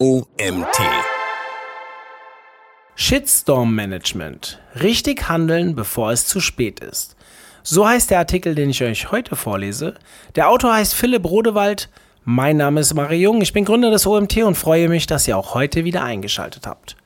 OMT. Shitstorm Management. Richtig handeln, bevor es zu spät ist. So heißt der Artikel, den ich euch heute vorlese. Der Autor heißt Philipp Rodewald. Mein Name ist Mario Jung. Ich bin Gründer des OMT und freue mich, dass ihr auch heute wieder eingeschaltet habt.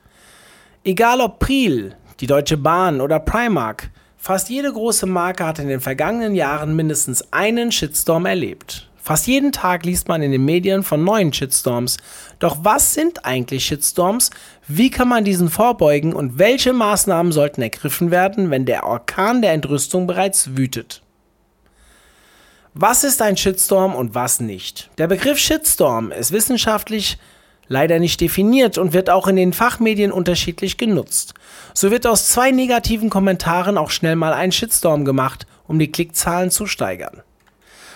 Egal ob Priel, die Deutsche Bahn oder Primark, fast jede große Marke hat in den vergangenen Jahren mindestens einen Shitstorm erlebt. Fast jeden Tag liest man in den Medien von neuen Shitstorms. Doch was sind eigentlich Shitstorms? Wie kann man diesen vorbeugen und welche Maßnahmen sollten ergriffen werden, wenn der Orkan der Entrüstung bereits wütet? Was ist ein Shitstorm und was nicht? Der Begriff Shitstorm ist wissenschaftlich leider nicht definiert und wird auch in den Fachmedien unterschiedlich genutzt. So wird aus zwei negativen Kommentaren auch schnell mal ein Shitstorm gemacht, um die Klickzahlen zu steigern.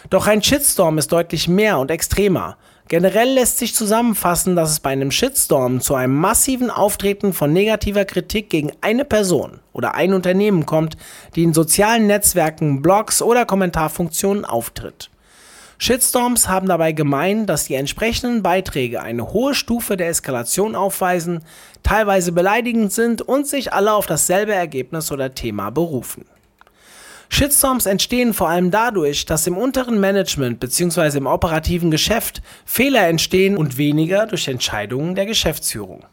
Doch ein Shitstorm ist deutlich mehr und extremer. Generell lässt sich zusammenfassen, dass es bei einem Shitstorm zu einem massiven Auftreten von negativer Kritik gegen eine Person oder ein Unternehmen kommt, die in sozialen Netzwerken, Blogs oder Kommentarfunktionen auftritt. Shitstorms haben dabei gemein, dass die entsprechenden Beiträge eine hohe Stufe der Eskalation aufweisen, teilweise beleidigend sind und sich alle auf dasselbe Ergebnis oder Thema berufen. Shitstorms entstehen vor allem dadurch, dass im unteren Management bzw. im operativen Geschäft Fehler entstehen und weniger durch Entscheidungen der Geschäftsführung.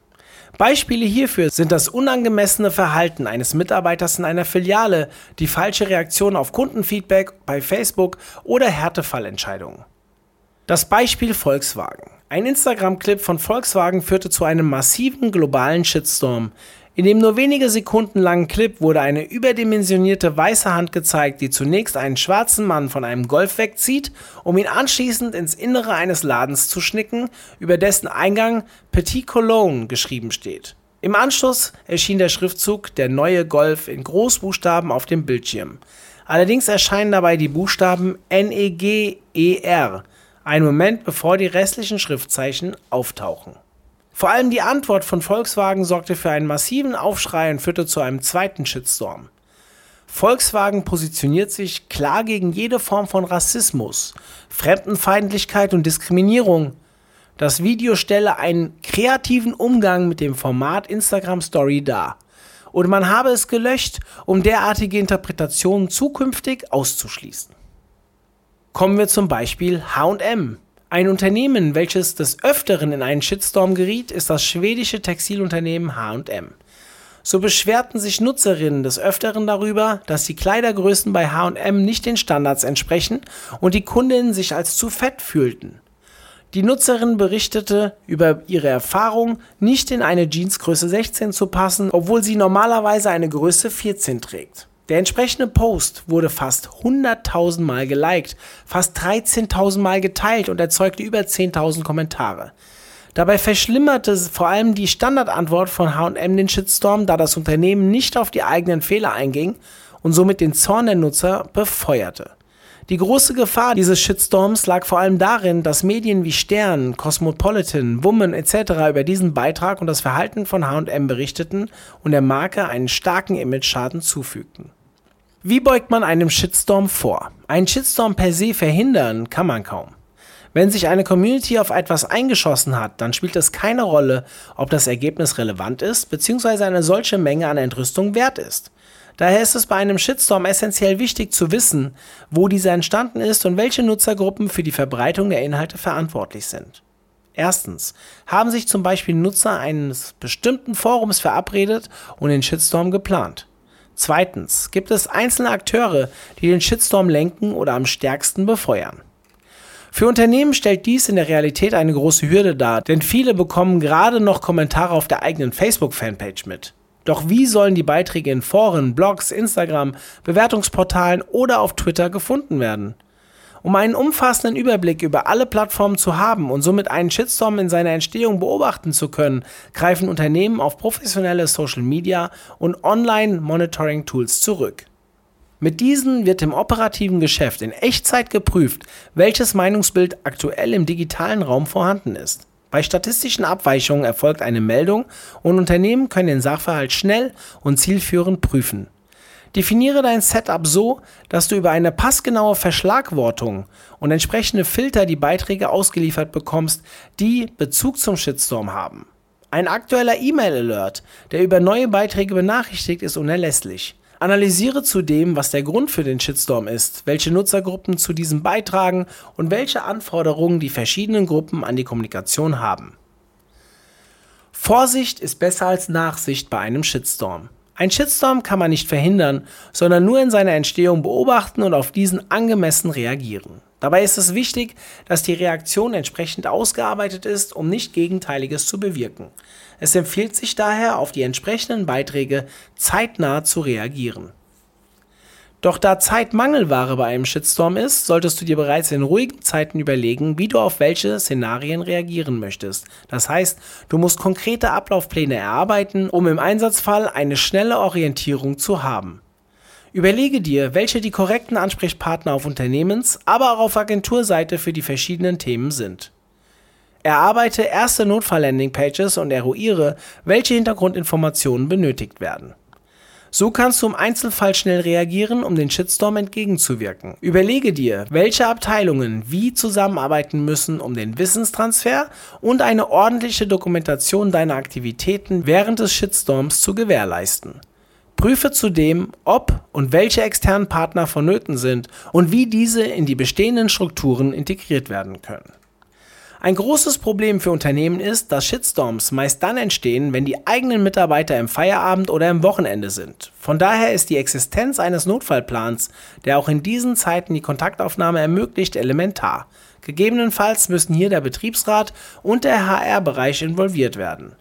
Beispiele hierfür sind das unangemessene Verhalten eines Mitarbeiters in einer Filiale, die falsche Reaktion auf Kundenfeedback bei Facebook oder Härtefallentscheidungen. Das Beispiel Volkswagen. Ein Instagram-Clip von Volkswagen führte zu einem massiven globalen Shitstorm. In dem nur wenige Sekunden langen Clip wurde eine überdimensionierte weiße Hand gezeigt, die zunächst einen schwarzen Mann von einem Golf wegzieht, um ihn anschließend ins Innere eines Ladens zu schnicken, über dessen Eingang Petit Cologne geschrieben steht. Im Anschluss erschien der Schriftzug Der neue Golf in Großbuchstaben auf dem Bildschirm. Allerdings erscheinen dabei die Buchstaben N-E-G-E-R, einen Moment bevor die restlichen Schriftzeichen auftauchen. Vor allem die Antwort von Volkswagen sorgte für einen massiven Aufschrei und führte zu einem zweiten Shitstorm. Volkswagen positioniert sich klar gegen jede Form von Rassismus, Fremdenfeindlichkeit und Diskriminierung. Das Video stelle einen kreativen Umgang mit dem Format Instagram Story dar. Und man habe es gelöscht, um derartige Interpretationen zukünftig auszuschließen. Kommen wir zum Beispiel HM. Ein Unternehmen, welches des Öfteren in einen Shitstorm geriet, ist das schwedische Textilunternehmen H&M. So beschwerten sich Nutzerinnen des Öfteren darüber, dass die Kleidergrößen bei H&M nicht den Standards entsprechen und die Kundinnen sich als zu fett fühlten. Die Nutzerin berichtete über ihre Erfahrung, nicht in eine Jeansgröße 16 zu passen, obwohl sie normalerweise eine Größe 14 trägt. Der entsprechende Post wurde fast 100.000 Mal geliked, fast 13.000 Mal geteilt und erzeugte über 10.000 Kommentare. Dabei verschlimmerte vor allem die Standardantwort von H&M den Shitstorm, da das Unternehmen nicht auf die eigenen Fehler einging und somit den Zorn der Nutzer befeuerte. Die große Gefahr dieses Shitstorms lag vor allem darin, dass Medien wie Stern, Cosmopolitan, Woman etc. über diesen Beitrag und das Verhalten von H&M berichteten und der Marke einen starken Image-Schaden zufügten. Wie beugt man einem Shitstorm vor? Einen Shitstorm per se verhindern kann man kaum. Wenn sich eine Community auf etwas eingeschossen hat, dann spielt es keine Rolle, ob das Ergebnis relevant ist bzw. eine solche Menge an Entrüstung wert ist. Daher ist es bei einem Shitstorm essentiell wichtig zu wissen, wo dieser entstanden ist und welche Nutzergruppen für die Verbreitung der Inhalte verantwortlich sind. Erstens, haben sich zum Beispiel Nutzer eines bestimmten Forums verabredet und den Shitstorm geplant. Zweitens, gibt es einzelne Akteure, die den Shitstorm lenken oder am stärksten befeuern. Für Unternehmen stellt dies in der Realität eine große Hürde dar, denn viele bekommen gerade noch Kommentare auf der eigenen Facebook-Fanpage mit. Doch wie sollen die Beiträge in Foren, Blogs, Instagram, Bewertungsportalen oder auf Twitter gefunden werden? Um einen umfassenden Überblick über alle Plattformen zu haben und somit einen Shitstorm in seiner Entstehung beobachten zu können, greifen Unternehmen auf professionelle Social Media und Online Monitoring Tools zurück. Mit diesen wird im operativen Geschäft in Echtzeit geprüft, welches Meinungsbild aktuell im digitalen Raum vorhanden ist. Bei statistischen Abweichungen erfolgt eine Meldung und Unternehmen können den Sachverhalt schnell und zielführend prüfen. Definiere dein Setup so, dass du über eine passgenaue Verschlagwortung und entsprechende Filter die Beiträge ausgeliefert bekommst, die Bezug zum Shitstorm haben. Ein aktueller E-Mail-Alert, der über neue Beiträge benachrichtigt, ist unerlässlich. Analysiere zudem, was der Grund für den Shitstorm ist, welche Nutzergruppen zu diesem beitragen und welche Anforderungen die verschiedenen Gruppen an die Kommunikation haben. Vorsicht ist besser als Nachsicht bei einem Shitstorm. Ein Shitstorm kann man nicht verhindern, sondern nur in seiner Entstehung beobachten und auf diesen angemessen reagieren. Dabei ist es wichtig, dass die Reaktion entsprechend ausgearbeitet ist, um nicht Gegenteiliges zu bewirken. Es empfiehlt sich daher, auf die entsprechenden Beiträge zeitnah zu reagieren. Doch da Zeit Mangelware bei einem Shitstorm ist, solltest du dir bereits in ruhigen Zeiten überlegen, wie du auf welche Szenarien reagieren möchtest. Das heißt, du musst konkrete Ablaufpläne erarbeiten, um im Einsatzfall eine schnelle Orientierung zu haben. Überlege dir, welche die korrekten Ansprechpartner auf Unternehmens-, aber auch auf Agenturseite für die verschiedenen Themen sind. Erarbeite erste Notfall-Landing-Pages und eruiere, welche Hintergrundinformationen benötigt werden. So kannst du im Einzelfall schnell reagieren, um den Shitstorm entgegenzuwirken. Überlege dir, welche Abteilungen wie zusammenarbeiten müssen, um den Wissenstransfer und eine ordentliche Dokumentation deiner Aktivitäten während des Shitstorms zu gewährleisten. Prüfe zudem, ob und welche externen Partner vonnöten sind und wie diese in die bestehenden Strukturen integriert werden können. Ein großes Problem für Unternehmen ist, dass Shitstorms meist dann entstehen, wenn die eigenen Mitarbeiter im Feierabend oder im Wochenende sind. Von daher ist die Existenz eines Notfallplans, der auch in diesen Zeiten die Kontaktaufnahme ermöglicht, elementar. Gegebenenfalls müssen hier der Betriebsrat und der HR-Bereich involviert werden.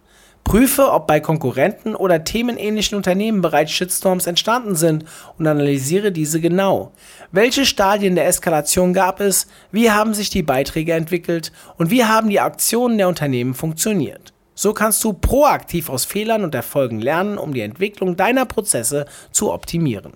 Prüfe, ob bei Konkurrenten oder themenähnlichen Unternehmen bereits Shitstorms entstanden sind und analysiere diese genau. Welche Stadien der Eskalation gab es, wie haben sich die Beiträge entwickelt und wie haben die Aktionen der Unternehmen funktioniert. So kannst du proaktiv aus Fehlern und Erfolgen lernen, um die Entwicklung deiner Prozesse zu optimieren.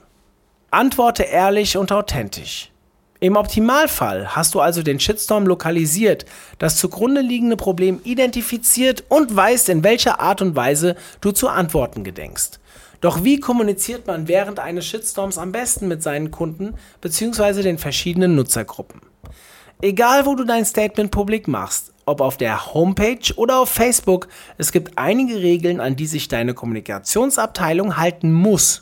Antworte ehrlich und authentisch. Im Optimalfall hast du also den Shitstorm lokalisiert, das zugrunde liegende Problem identifiziert und weißt, in welcher Art und Weise du zu antworten gedenkst. Doch wie kommuniziert man während eines Shitstorms am besten mit seinen Kunden bzw. den verschiedenen Nutzergruppen? Egal, wo du dein Statement publik machst, ob auf der Homepage oder auf Facebook, es gibt einige Regeln, an die sich deine Kommunikationsabteilung halten muss.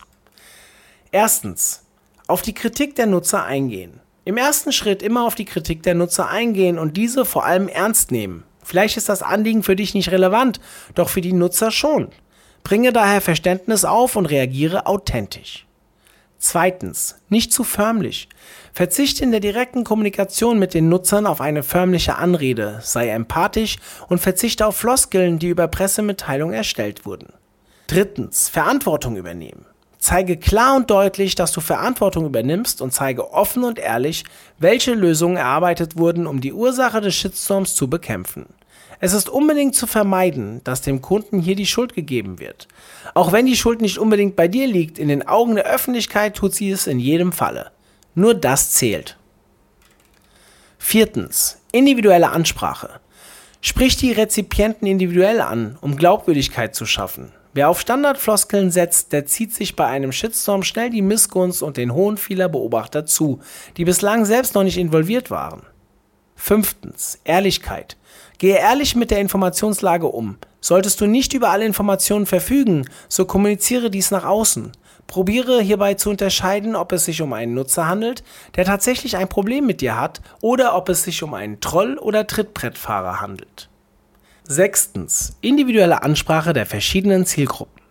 Erstens, auf die Kritik der Nutzer eingehen. Im ersten Schritt immer auf die Kritik der Nutzer eingehen und diese vor allem ernst nehmen. Vielleicht ist das Anliegen für dich nicht relevant, doch für die Nutzer schon. Bringe daher Verständnis auf und reagiere authentisch. Zweitens, nicht zu förmlich. Verzichte in der direkten Kommunikation mit den Nutzern auf eine förmliche Anrede, sei empathisch und verzichte auf Floskeln, die über Pressemitteilungen erstellt wurden. Drittens, Verantwortung übernehmen. Zeige klar und deutlich, dass du Verantwortung übernimmst und zeige offen und ehrlich, welche Lösungen erarbeitet wurden, um die Ursache des Shitstorms zu bekämpfen. Es ist unbedingt zu vermeiden, dass dem Kunden hier die Schuld gegeben wird. Auch wenn die Schuld nicht unbedingt bei dir liegt, in den Augen der Öffentlichkeit tut sie es in jedem Falle. Nur das zählt. Viertens. Individuelle Ansprache. Sprich die Rezipienten individuell an, um Glaubwürdigkeit zu schaffen. Wer auf Standardfloskeln setzt, der zieht sich bei einem Shitstorm schnell die Missgunst und den Hohn vieler Beobachter zu, die bislang selbst noch nicht involviert waren. Fünftens. Ehrlichkeit. Gehe ehrlich mit der Informationslage um. Solltest du nicht über alle Informationen verfügen, so kommuniziere dies nach außen. Probiere hierbei zu unterscheiden, ob es sich um einen Nutzer handelt, der tatsächlich ein Problem mit dir hat, oder ob es sich um einen Troll oder Trittbrettfahrer handelt. Sechstens. Individuelle Ansprache der verschiedenen Zielgruppen.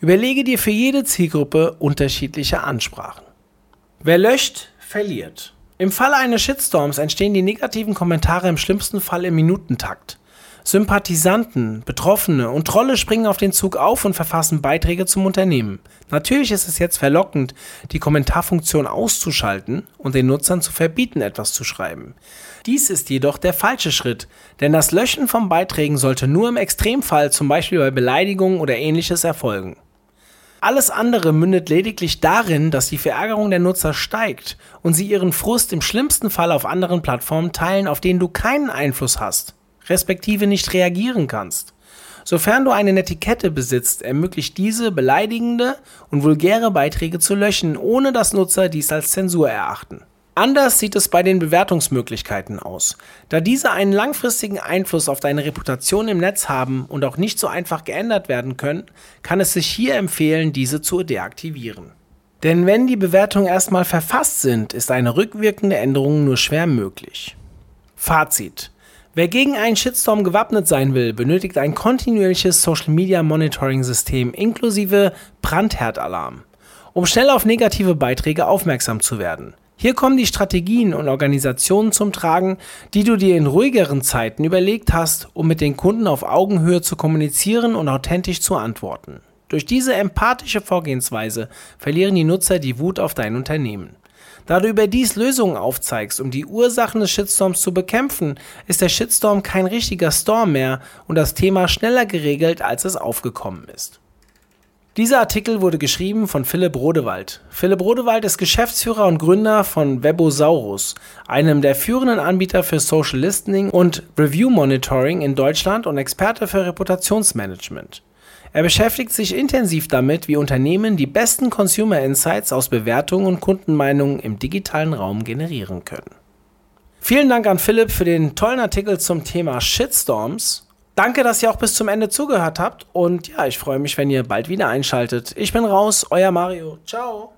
Überlege dir für jede Zielgruppe unterschiedliche Ansprachen. Wer löscht, verliert. Im Falle eines Shitstorms entstehen die negativen Kommentare im schlimmsten Fall im Minutentakt. Sympathisanten, Betroffene und Trolle springen auf den Zug auf und verfassen Beiträge zum Unternehmen. Natürlich ist es jetzt verlockend, die Kommentarfunktion auszuschalten und den Nutzern zu verbieten, etwas zu schreiben. Dies ist jedoch der falsche Schritt, denn das Löschen von Beiträgen sollte nur im Extremfall, zum Beispiel bei Beleidigungen oder ähnliches, erfolgen. Alles andere mündet lediglich darin, dass die Verärgerung der Nutzer steigt und sie ihren Frust im schlimmsten Fall auf anderen Plattformen teilen, auf denen du keinen Einfluss hast respektive nicht reagieren kannst. Sofern du eine Netiquette besitzt, ermöglicht diese beleidigende und vulgäre Beiträge zu löschen, ohne dass Nutzer dies als Zensur erachten. Anders sieht es bei den Bewertungsmöglichkeiten aus. Da diese einen langfristigen Einfluss auf deine Reputation im Netz haben und auch nicht so einfach geändert werden können, kann es sich hier empfehlen, diese zu deaktivieren. Denn wenn die Bewertungen erstmal verfasst sind, ist eine rückwirkende Änderung nur schwer möglich. Fazit. Wer gegen einen Shitstorm gewappnet sein will, benötigt ein kontinuierliches Social Media Monitoring System inklusive Brandherdalarm, um schnell auf negative Beiträge aufmerksam zu werden. Hier kommen die Strategien und Organisationen zum Tragen, die du dir in ruhigeren Zeiten überlegt hast, um mit den Kunden auf Augenhöhe zu kommunizieren und authentisch zu antworten. Durch diese empathische Vorgehensweise verlieren die Nutzer die Wut auf dein Unternehmen. Da du überdies Lösungen aufzeigst, um die Ursachen des Shitstorms zu bekämpfen, ist der Shitstorm kein richtiger Storm mehr und das Thema schneller geregelt, als es aufgekommen ist. Dieser Artikel wurde geschrieben von Philipp Rodewald. Philipp Rodewald ist Geschäftsführer und Gründer von Webosaurus, einem der führenden Anbieter für Social Listening und Review Monitoring in Deutschland und Experte für Reputationsmanagement. Er beschäftigt sich intensiv damit, wie Unternehmen die besten Consumer Insights aus Bewertungen und Kundenmeinungen im digitalen Raum generieren können. Vielen Dank an Philipp für den tollen Artikel zum Thema Shitstorms Danke, dass ihr auch bis zum Ende zugehört habt und ja, ich freue mich, wenn ihr bald wieder einschaltet. Ich bin raus, euer Mario. Ciao.